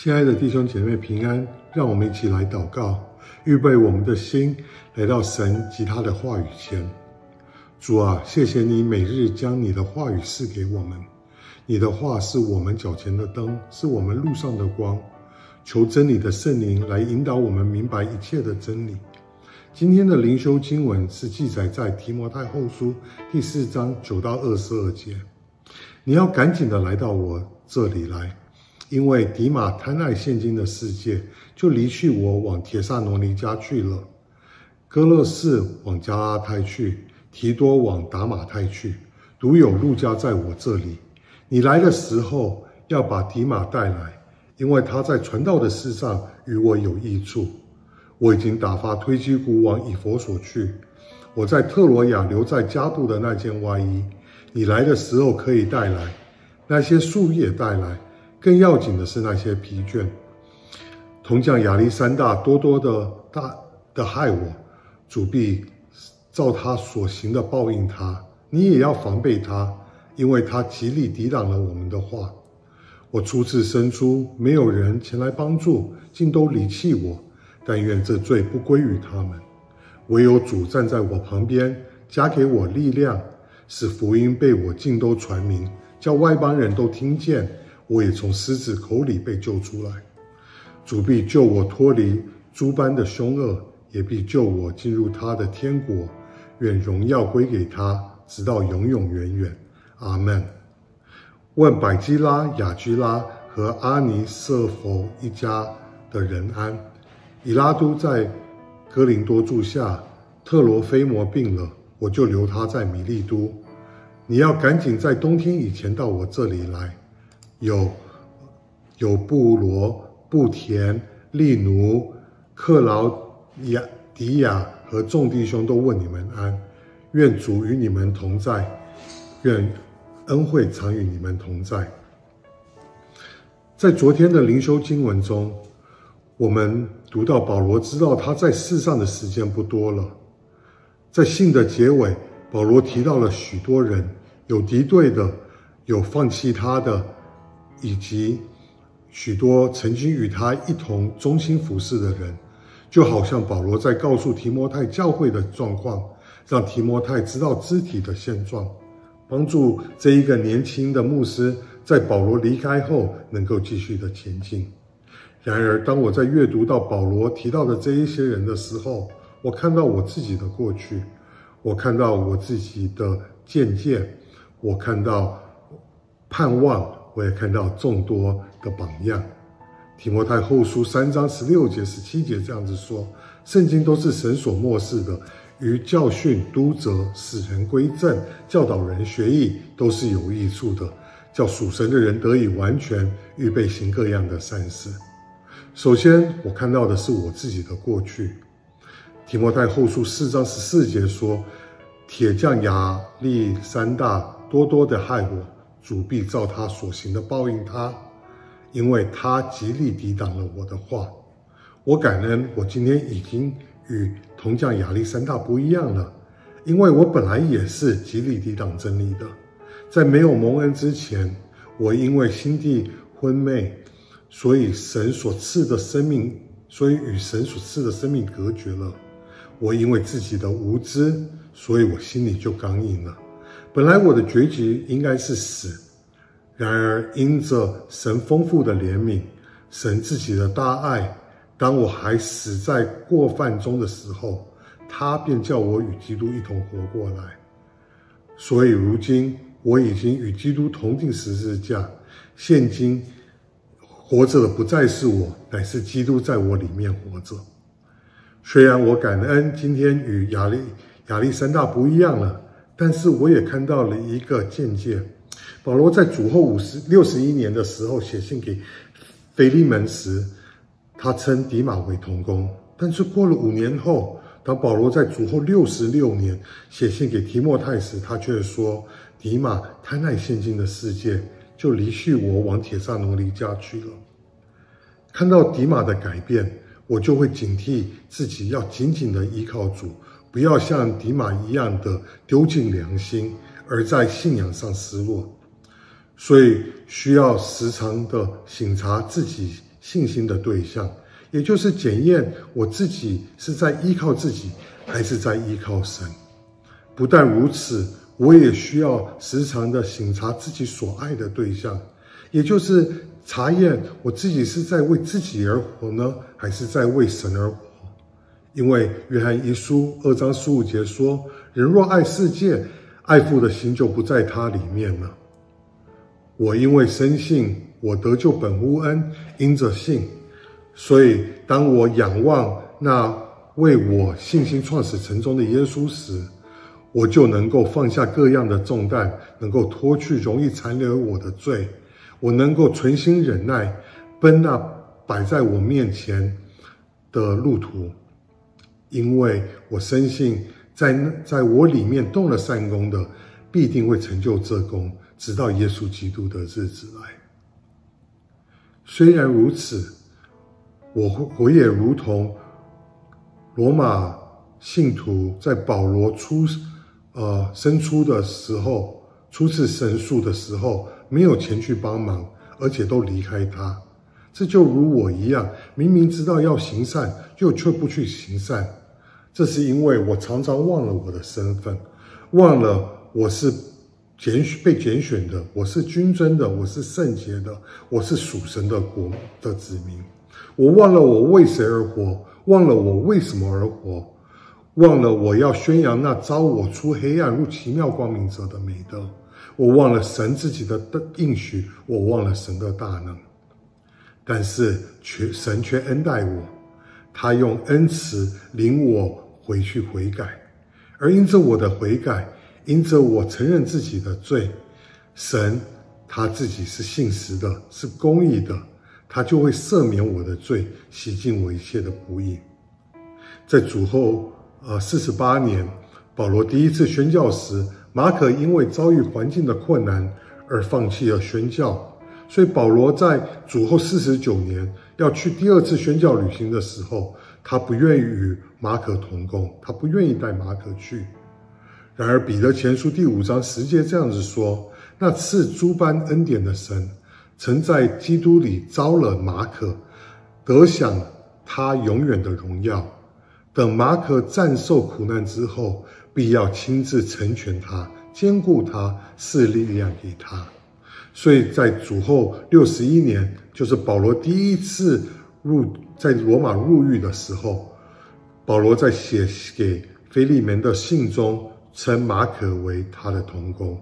亲爱的弟兄姐妹平安，让我们一起来祷告，预备我们的心来到神及他的话语前。主啊，谢谢你每日将你的话语赐给我们，你的话是我们脚前的灯，是我们路上的光。求真理的圣灵来引导我们明白一切的真理。今天的灵修经文是记载在提摩太后书第四章九到二十二节。你要赶紧的来到我这里来。因为迪马贪爱现今的世界，就离去我往铁萨罗尼家去了；哥勒士往加拉泰去，提多往达马泰去，独有路加在我这里。你来的时候要把迪马带来，因为他在传道的事上与我有益处。我已经打发推基古往以佛所去，我在特罗亚留在加布的那件外衣，你来的时候可以带来，那些树叶带来。更要紧的是那些疲倦，铜匠亚历山大多多的大的害我，主必照他所行的报应他。你也要防备他，因为他极力抵挡了我们的话。我初次生出，没有人前来帮助，竟都离弃我。但愿这罪不归于他们，唯有主站在我旁边，加给我力量，使福音被我尽都传明，叫外邦人都听见。我也从狮子口里被救出来，主必救我脱离诸般的凶恶，也必救我进入他的天国。愿荣耀归给他，直到永永远远。阿门。问百基拉、亚居拉和阿尼色弗一家的人安。以拉都在哥林多住下，特罗菲摩病了，我就留他在米利都。你要赶紧在冬天以前到我这里来。有有布罗、布田、利奴、克劳亚迪亚和众弟兄都问你们安，愿主与你们同在，愿恩惠常与你们同在。在昨天的灵修经文中，我们读到保罗知道他在世上的时间不多了，在信的结尾，保罗提到了许多人，有敌对的，有放弃他的。以及许多曾经与他一同忠心服侍的人，就好像保罗在告诉提摩太教会的状况，让提摩太知道肢体的现状，帮助这一个年轻的牧师在保罗离开后能够继续的前进。然而，当我在阅读到保罗提到的这一些人的时候，我看到我自己的过去，我看到我自己的渐渐，我看到盼望。我也看到众多的榜样，提摩太后书三章十六节、十七节这样子说：圣经都是神所默示的，于教训、督责、使人归正、教导人学义，都是有益处的，叫属神的人得以完全，预备行各样的善事。首先，我看到的是我自己的过去。提摩太后书四章十四节说：铁匠亚历山大多多的害我。主必照他所行的报应他，因为他极力抵挡了我的话。我感恩，我今天已经与铜匠亚历山大不一样了，因为我本来也是极力抵挡真理的。在没有蒙恩之前，我因为心地昏昧，所以神所赐的生命，所以与神所赐的生命隔绝了。我因为自己的无知，所以我心里就刚硬了。本来我的结局应该是死，然而因着神丰富的怜悯，神自己的大爱，当我还死在过犯中的时候，他便叫我与基督一同活过来。所以如今我已经与基督同钉十字架，现今活着的不再是我，乃是基督在我里面活着。虽然我感恩今天与亚历亚历山大不一样了。但是我也看到了一个见解，保罗在主后五十六十一年的时候写信给腓利门时，他称迪马为同工。但是过了五年后，当保罗在主后六十六年写信给提摩太时，他却说迪马贪爱现今的世界，就离去我往铁萨罗尼家去了。看到迪马的改变，我就会警惕自己要紧紧的依靠主。不要像迪马一样的丢尽良心，而在信仰上失落。所以需要时常的省察自己信心的对象，也就是检验我自己是在依靠自己，还是在依靠神。不但如此，我也需要时常的省察自己所爱的对象，也就是查验我自己是在为自己而活呢，还是在为神而活。因为约翰一书二章十五节说：“人若爱世界，爱父的心就不在他里面了。”我因为深信我得救本乎恩，因着信，所以当我仰望那为我信心创始成终的耶稣时，我就能够放下各样的重担，能够脱去容易残留我的罪，我能够存心忍耐，奔那摆在我面前的路途。因为我深信在，在在我里面动了善工的，必定会成就这工，直到耶稣基督的日子来。虽然如此，我我也如同罗马信徒在保罗出呃生出的时候，初次申诉的时候，没有前去帮忙，而且都离开他。这就如我一样，明明知道要行善，又却不去行善。这是因为我常常忘了我的身份，忘了我是拣选被拣选的，我是君尊的，我是圣洁的，我是属神的国的子民。我忘了我为谁而活，忘了我为什么而活，忘了我要宣扬那召我出黑暗入奇妙光明者的美德。我忘了神自己的应许，我忘了神的大能。但是却神却恩待我，他用恩慈领我回去悔改，而因着我的悔改，因着我承认自己的罪，神他自己是信实的，是公义的，他就会赦免我的罪，洗净我一切的不义。在主后呃四十八年，保罗第一次宣教时，马可因为遭遇环境的困难而放弃了宣教。所以保罗在主后四十九年要去第二次宣教旅行的时候，他不愿意与马可同工，他不愿意带马可去。然而彼得前书第五章十节这样子说：“那赐诸般恩典的神，曾在基督里招了马可，得享他永远的荣耀。等马可暂受苦难之后，必要亲自成全他，坚固他，赐力量给他。”所以在主后六十一年，就是保罗第一次入在罗马入狱的时候，保罗在写给腓利门的信中称马可为他的同工。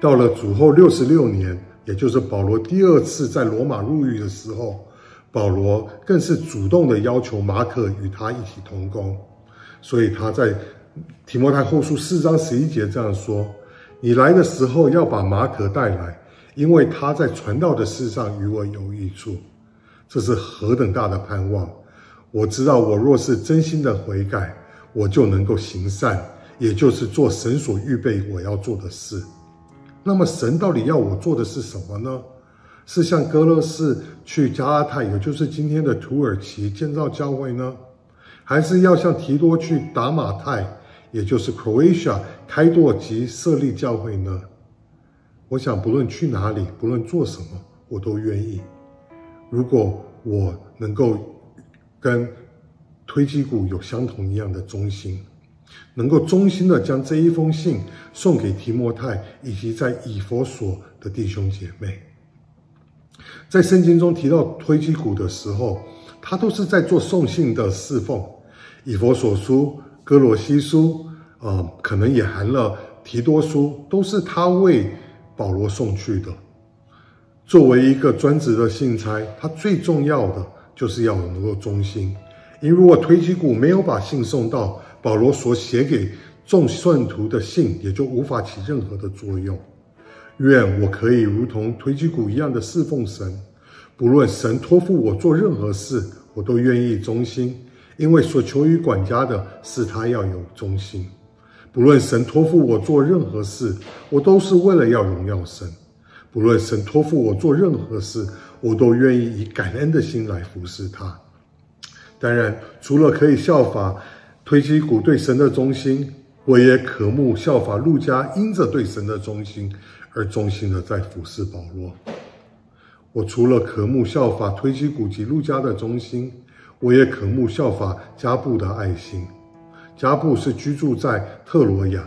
到了主后六十六年，也就是保罗第二次在罗马入狱的时候，保罗更是主动的要求马可与他一起同工。所以他在提摩太后书四章十一节这样说：“你来的时候要把马可带来。”因为他在传道的事上与我有益处，这是何等大的盼望！我知道，我若是真心的悔改，我就能够行善，也就是做神所预备我要做的事。那么，神到底要我做的是什么呢？是像哥勒士去加拉太，也就是今天的土耳其建造教会呢？还是要像提多去达马太，也就是 Croatia 开拓及设立教会呢？我想，不论去哪里，不论做什么，我都愿意。如果我能够跟推基古有相同一样的忠心，能够忠心的将这一封信送给提摩太以及在以弗所的弟兄姐妹，在圣经中提到推基古的时候，他都是在做送信的侍奉。以弗所书、歌罗西书，呃，可能也含了提多书，都是他为。保罗送去的，作为一个专职的信差，他最重要的就是要能够忠心。因为如果推基古没有把信送到，保罗所写给众信徒的信也就无法起任何的作用。愿我可以如同推基古一样的侍奉神，不论神托付我做任何事，我都愿意忠心，因为所求于管家的是他要有忠心。不论神托付我做任何事，我都是为了要荣耀神；不论神托付我做任何事，我都愿意以感恩的心来服侍他。当然，除了可以效法推基古对神的忠心，我也渴慕效法路加，因着对神的忠心而忠心的在服侍保罗。我除了渴慕效法推基古及路加的忠心，我也渴慕效法加布的爱心。加布是居住在特罗亚，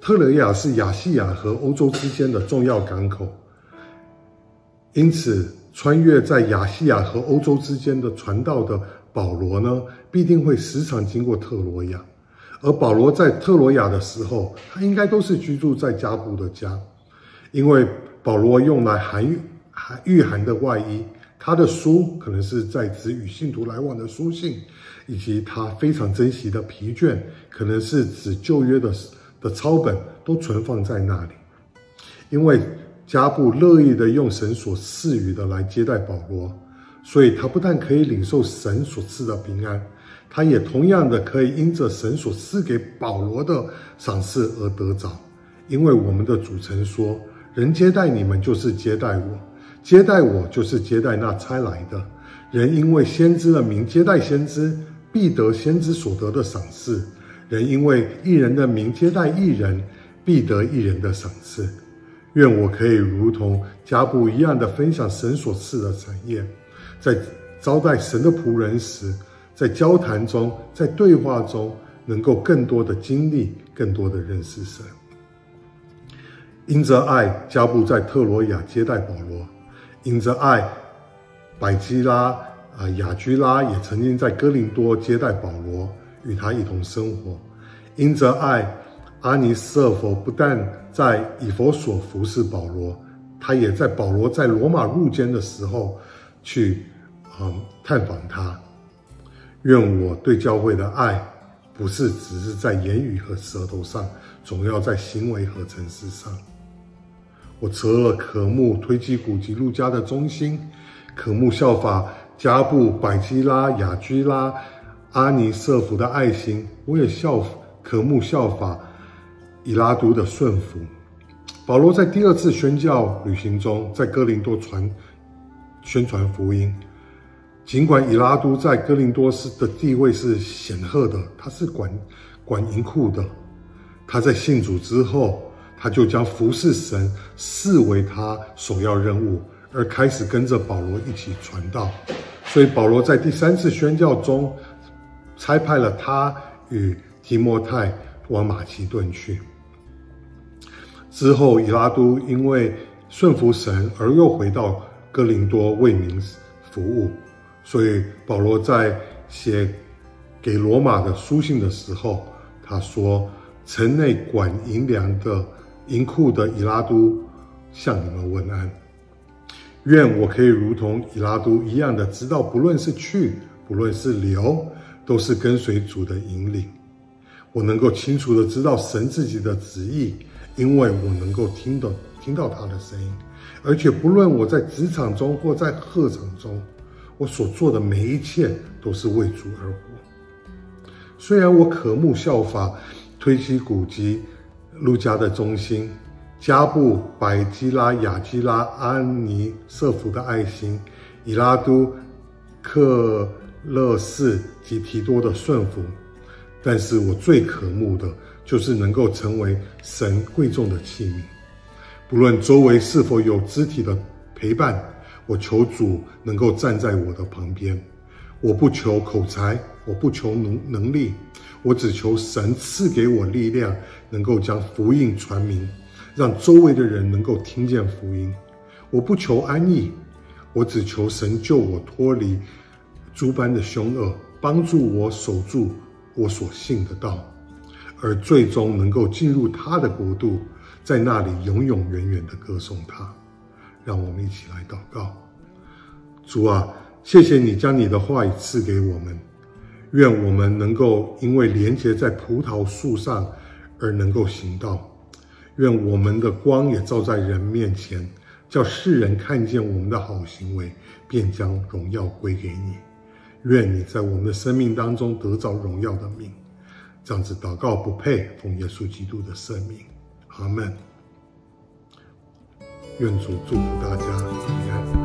特罗亚是亚细亚和欧洲之间的重要港口，因此穿越在亚细亚和欧洲之间的传道的保罗呢，必定会时常经过特罗亚。而保罗在特罗亚的时候，他应该都是居住在加布的家，因为保罗用来寒御寒御寒的外衣，他的书可能是在指与信徒来往的书信，以及他非常珍惜的皮卷，可能是指旧约的的抄本，都存放在那里。因为加布乐意的用神所赐予的来接待保罗，所以他不但可以领受神所赐的平安。他也同样的可以因着神所赐给保罗的赏赐而得着，因为我们的主曾说：“人接待你们，就是接待我；接待我，就是接待那差来的。人因为先知的名接待先知，必得先知所得的赏赐；人因为义人的名接待义人，必得义人的赏赐。”愿我可以如同加布一样的分享神所赐的产业，在招待神的仆人时。在交谈中，在对话中，能够更多的经历，更多的认识神。因着爱，加布在特罗亚接待保罗；因着爱，百基拉啊雅居拉也曾经在哥林多接待保罗，与他一同生活；因着爱，阿尼色弗不但在以弗所服侍保罗，他也在保罗在罗马入监的时候去嗯探访他。愿我对教会的爱，不是只是在言语和舌头上，总要在行为和诚实上。我除了渴慕推基古及路加的忠心，渴慕效法加布、百基拉、雅居拉、阿尼瑟福的爱心，我也效渴慕效法以拉都的顺服。保罗在第二次宣教旅行中，在哥林多传宣传福音。尽管以拉都在哥林多斯的地位是显赫的，他是管管银库的。他在信主之后，他就将服侍神视为他首要任务，而开始跟着保罗一起传道。所以保罗在第三次宣教中，差派了他与提摩太往马其顿去。之后，以拉都因为顺服神，而又回到哥林多为民服务。所以保罗在写给罗马的书信的时候，他说：“城内管银粮的银库的以拉都向你们问安。愿我可以如同以拉都一样的知道，不论是去，不论是留，都是跟随主的引领。我能够清楚的知道神自己的旨意，因为我能够听到听到他的声音，而且不论我在职场中或在课场中。”我所做的每一切都是为主而活。虽然我渴慕效法推基古籍路加的忠心，加布、百基拉、雅基拉、安尼瑟福的爱心，以拉都、克勒士及提多的顺服，但是我最渴慕的就是能够成为神贵重的器皿，不论周围是否有肢体的陪伴。我求主能够站在我的旁边，我不求口才，我不求能能力，我只求神赐给我力量，能够将福音传明，让周围的人能够听见福音。我不求安逸，我只求神救我脱离诸般的凶恶，帮助我守住我所信的道，而最终能够进入他的国度，在那里永永远远的歌颂他。让我们一起来祷告，主啊，谢谢你将你的话语赐给我们，愿我们能够因为连结在葡萄树上而能够行道，愿我们的光也照在人面前，叫世人看见我们的好行为，便将荣耀归给你。愿你在我们的生命当中得着荣耀的命，这样子祷告不配，奉耶稣基督的圣名，阿门。愿主祝福大家平安。